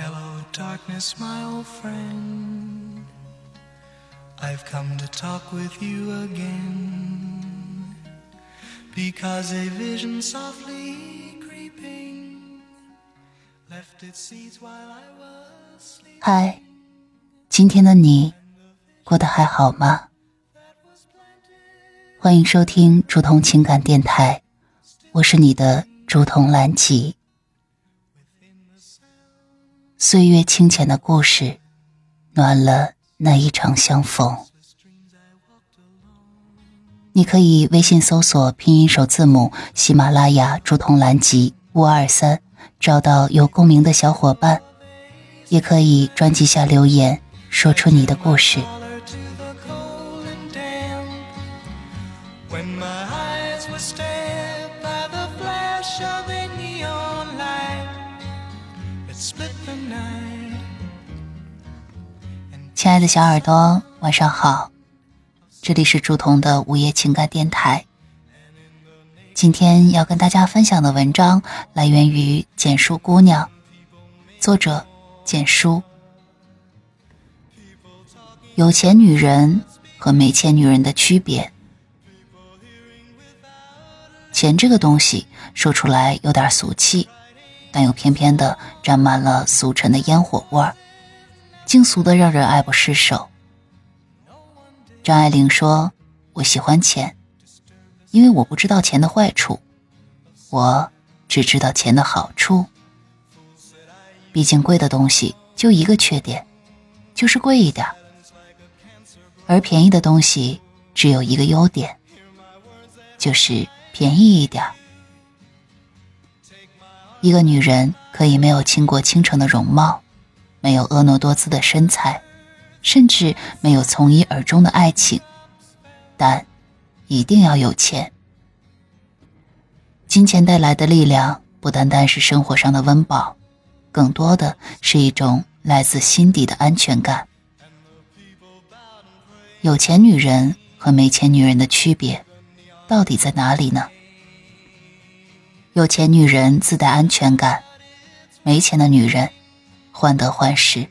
Hello, darkness, my old friend. I've come to talk with you again. Because a vision softly creeping left its seeds while I was sleeping. 嗨，今天的你过得还好吗？欢迎收听竹筒情感电台，我是你的竹筒兰吉。岁月清浅的故事，暖了那一场相逢。你可以微信搜索拼音首字母喜马拉雅竹筒兰吉五二三，找到有共鸣的小伙伴，也可以专辑下留言，说出你的故事。When my eyes were stabbed by the flash of 亲爱的小耳朵，晚上好，这里是竹彤的午夜情感电台。今天要跟大家分享的文章来源于简书姑娘，作者简书。有钱女人和没钱女人的区别。钱这个东西说出来有点俗气，但又偏偏的沾满了俗尘的烟火味儿。竟俗的让人爱不释手。张爱玲说：“我喜欢钱，因为我不知道钱的坏处，我只知道钱的好处。毕竟贵的东西就一个缺点，就是贵一点；而便宜的东西只有一个优点，就是便宜一点。一个女人可以没有倾国倾城的容貌。”没有婀娜多姿的身材，甚至没有从一而终的爱情，但一定要有钱。金钱带来的力量不单单是生活上的温饱，更多的是一种来自心底的安全感。有钱女人和没钱女人的区别到底在哪里呢？有钱女人自带安全感，没钱的女人。患得患失。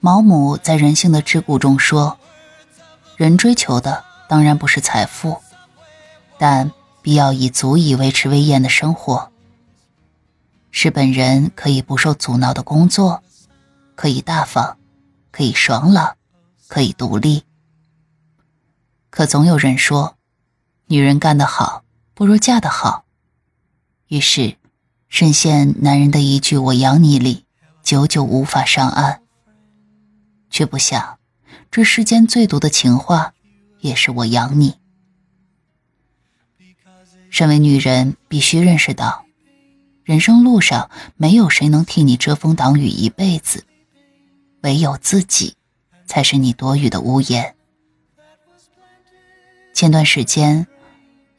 毛姆在《人性的桎梏》中说：“人追求的当然不是财富，但必要以足以维持威严的生活，是本人可以不受阻挠的工作，可以大方，可以爽朗，可以独立。可总有人说，女人干得好不如嫁得好，于是。”深陷男人的一句“我养你”里，久久无法上岸。却不想，这世间最毒的情话，也是“我养你”。身为女人，必须认识到，人生路上没有谁能替你遮风挡雨一辈子，唯有自己，才是你躲雨的屋檐。前段时间，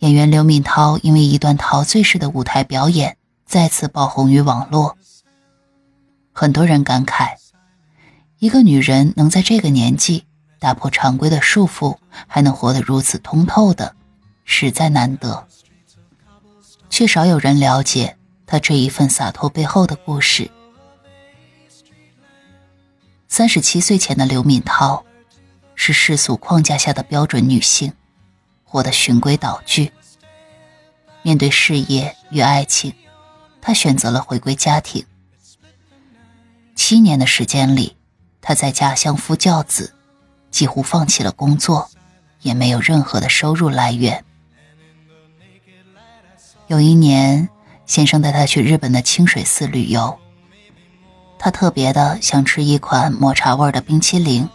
演员刘敏涛因为一段陶醉式的舞台表演。再次爆红于网络，很多人感慨，一个女人能在这个年纪打破常规的束缚，还能活得如此通透的，实在难得。却少有人了解她这一份洒脱背后的故事。三十七岁前的刘敏涛，是世俗框架下的标准女性，活得循规蹈矩。面对事业与爱情。他选择了回归家庭。七年的时间里，他在家相夫教子，几乎放弃了工作，也没有任何的收入来源。有一年，先生带他去日本的清水寺旅游，他特别的想吃一款抹茶味的冰淇淋，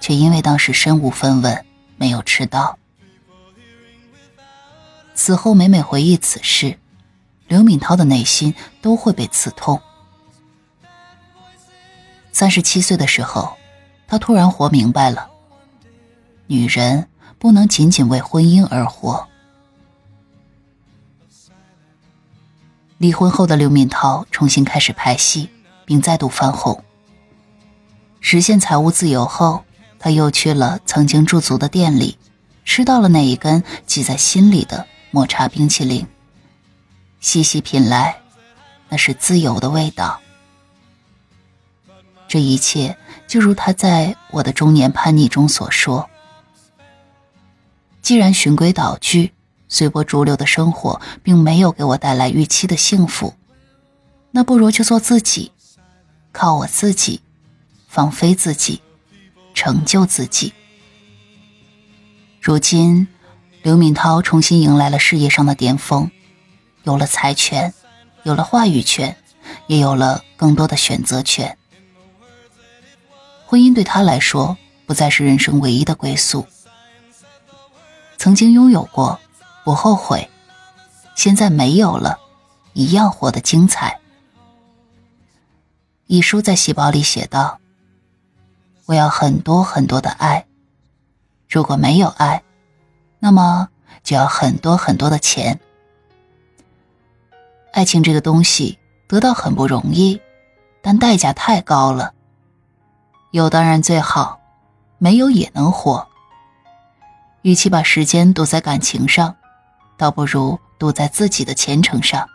却因为当时身无分文，没有吃到。此后，每每回忆此事。刘敏涛的内心都会被刺痛。三十七岁的时候，她突然活明白了：女人不能仅仅为婚姻而活。离婚后的刘敏涛重新开始拍戏，并再度翻红。实现财务自由后，她又去了曾经驻足的店里，吃到了那一根记在心里的抹茶冰淇淋。细细品来，那是自由的味道。这一切，就如他在我的中年叛逆中所说：“既然循规蹈矩、随波逐流的生活并没有给我带来预期的幸福，那不如就做自己，靠我自己，放飞自己，成就自己。”如今，刘敏涛重新迎来了事业上的巅峰，有了财权，有了话语权，也有了更多的选择权。婚姻对他来说不再是人生唯一的归宿。曾经拥有过，不后悔；现在没有了，一样活得精彩。一书在细胞里写道：“我要很多很多的爱，如果没有爱，那么就要很多很多的钱。爱情这个东西得到很不容易，但代价太高了。”有当然最好，没有也能活。与其把时间赌在感情上，倒不如赌在自己的前程上。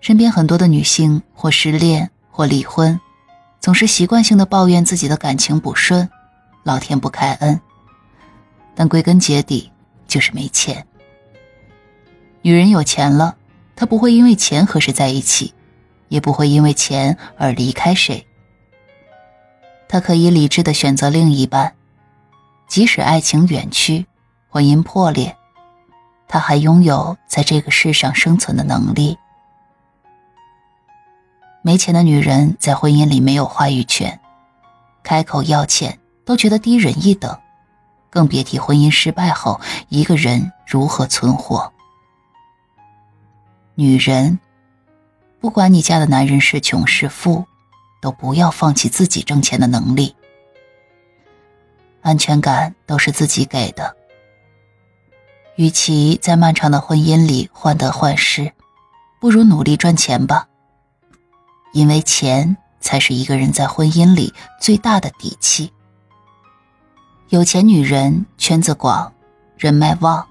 身边很多的女性或失恋或离婚，总是习惯性的抱怨自己的感情不顺，老天不开恩。但归根结底就是没钱。女人有钱了，她不会因为钱和谁在一起，也不会因为钱而离开谁。她可以理智的选择另一半，即使爱情远去，婚姻破裂，她还拥有在这个世上生存的能力。没钱的女人在婚姻里没有话语权，开口要钱都觉得低人一等，更别提婚姻失败后一个人如何存活。女人，不管你嫁的男人是穷是富。都不要放弃自己挣钱的能力，安全感都是自己给的。与其在漫长的婚姻里患得患失，不如努力赚钱吧。因为钱才是一个人在婚姻里最大的底气。有钱女人圈子广，人脉旺；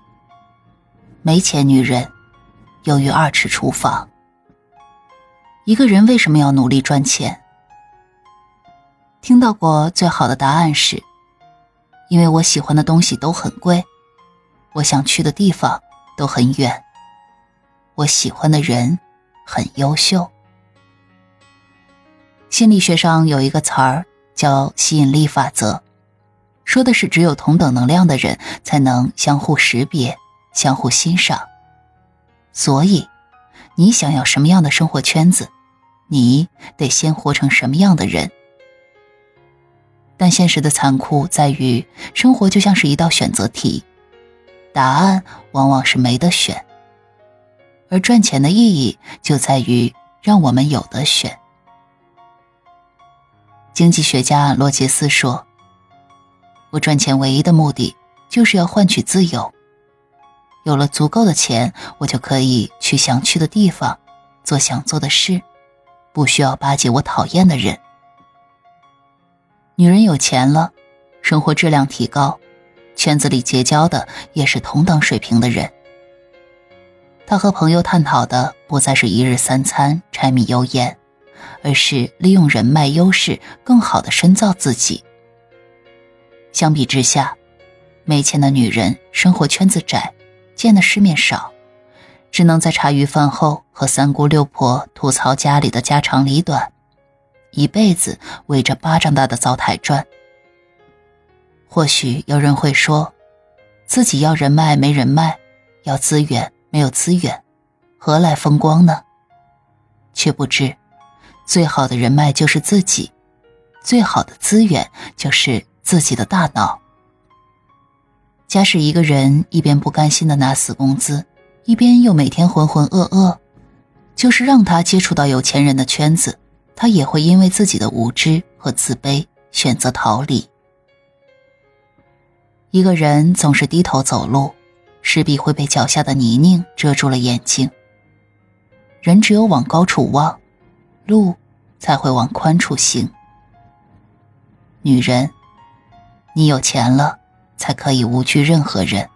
没钱女人，由于二尺厨房。一个人为什么要努力赚钱？听到过最好的答案是，因为我喜欢的东西都很贵，我想去的地方都很远，我喜欢的人很优秀。心理学上有一个词儿叫吸引力法则，说的是只有同等能量的人才能相互识别、相互欣赏。所以，你想要什么样的生活圈子，你得先活成什么样的人。但现实的残酷在于，生活就像是一道选择题，答案往往是没得选。而赚钱的意义就在于让我们有得选。经济学家罗杰斯说：“我赚钱唯一的目的就是要换取自由。有了足够的钱，我就可以去想去的地方，做想做的事，不需要巴结我讨厌的人。”女人有钱了，生活质量提高，圈子里结交的也是同等水平的人。她和朋友探讨的不再是一日三餐、柴米油盐，而是利用人脉优势更好的深造自己。相比之下，没钱的女人生活圈子窄，见的世面少，只能在茶余饭后和三姑六婆吐槽家里的家长里短。一辈子围着巴掌大的灶台转。或许有人会说，自己要人脉没人脉，要资源没有资源，何来风光呢？却不知，最好的人脉就是自己，最好的资源就是自己的大脑。假使一个人一边不甘心的拿死工资，一边又每天浑浑噩噩，就是让他接触到有钱人的圈子。他也会因为自己的无知和自卑选择逃离。一个人总是低头走路，势必会被脚下的泥泞遮住了眼睛。人只有往高处望，路才会往宽处行。女人，你有钱了，才可以无惧任何人，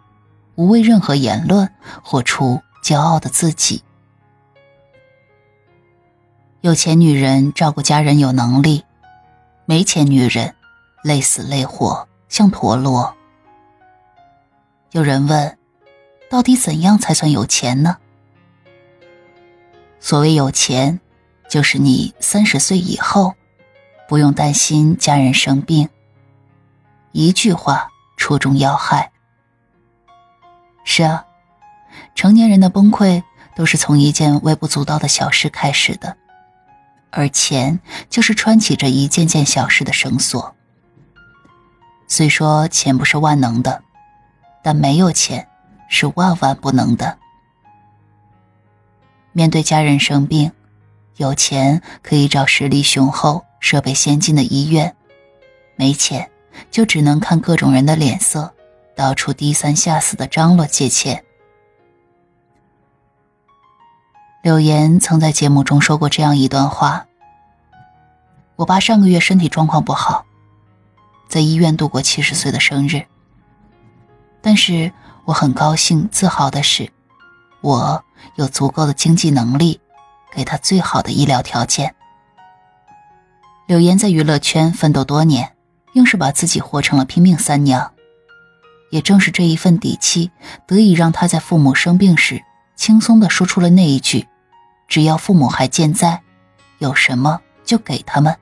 无畏任何言论，活出骄傲的自己。有钱女人照顾家人有能力，没钱女人累死累活像陀螺。有人问，到底怎样才算有钱呢？所谓有钱，就是你三十岁以后，不用担心家人生病。一句话戳中要害。是啊，成年人的崩溃都是从一件微不足道的小事开始的。而钱就是穿起这一件件小事的绳索。虽说钱不是万能的，但没有钱是万万不能的。面对家人生病，有钱可以找实力雄厚、设备先进的医院；没钱就只能看各种人的脸色，到处低三下四的张罗借钱。柳岩曾在节目中说过这样一段话：“我爸上个月身体状况不好，在医院度过七十岁的生日。但是我很高兴、自豪的是，我有足够的经济能力，给他最好的医疗条件。”柳岩在娱乐圈奋斗多年，硬是把自己活成了拼命三娘。也正是这一份底气，得以让他在父母生病时。轻松的说出了那一句：“只要父母还健在，有什么就给他们。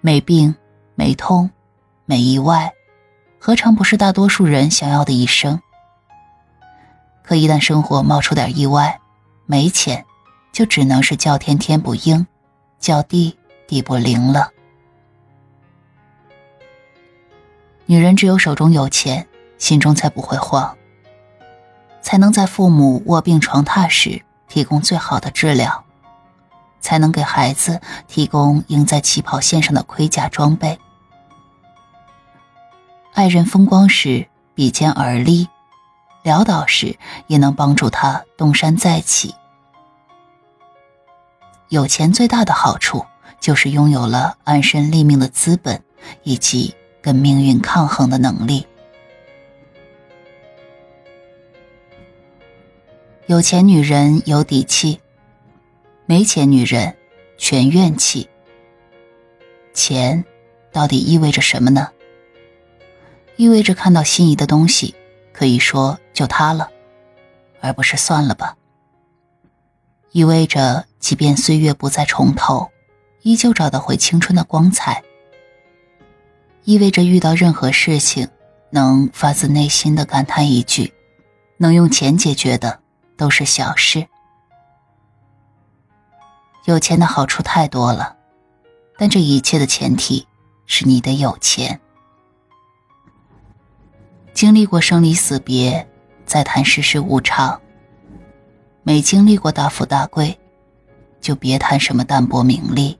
没病、没痛、没意外，何尝不是大多数人想要的一生？可一旦生活冒出点意外，没钱，就只能是叫天天不应，叫地地不灵了。女人只有手中有钱，心中才不会慌。”才能在父母卧病床榻时提供最好的治疗，才能给孩子提供赢在起跑线上的盔甲装备。爱人风光时比肩而立，潦倒时也能帮助他东山再起。有钱最大的好处就是拥有了安身立命的资本，以及跟命运抗衡的能力。有钱女人有底气，没钱女人全怨气。钱到底意味着什么呢？意味着看到心仪的东西，可以说就它了，而不是算了吧。意味着即便岁月不再重头，依旧找得回青春的光彩。意味着遇到任何事情，能发自内心的感叹一句：能用钱解决的。都是小事。有钱的好处太多了，但这一切的前提是你得有钱。经历过生离死别，再谈世事无常；没经历过大富大贵，就别谈什么淡泊名利。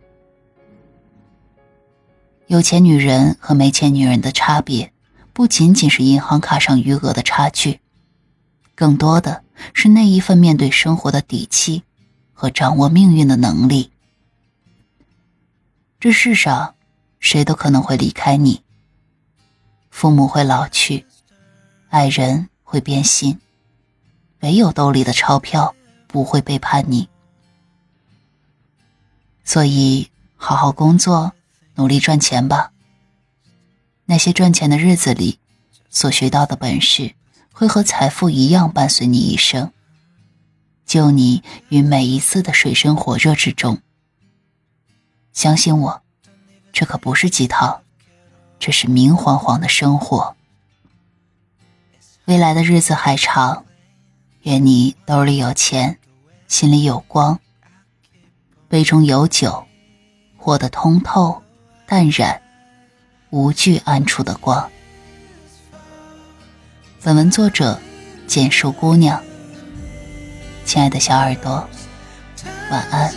有钱女人和没钱女人的差别，不仅仅是银行卡上余额的差距。更多的是那一份面对生活的底气和掌握命运的能力。这世上，谁都可能会离开你。父母会老去，爱人会变心，唯有兜里的钞票不会背叛你。所以，好好工作，努力赚钱吧。那些赚钱的日子里，所学到的本事。会和财富一样伴随你一生，救你于每一次的水深火热之中。相信我，这可不是鸡汤，这是明晃晃的生活。未来的日子还长，愿你兜里有钱，心里有光，杯中有酒，活得通透、淡然、无惧暗处的光。本文作者：简树姑娘。亲爱的小耳朵，晚安。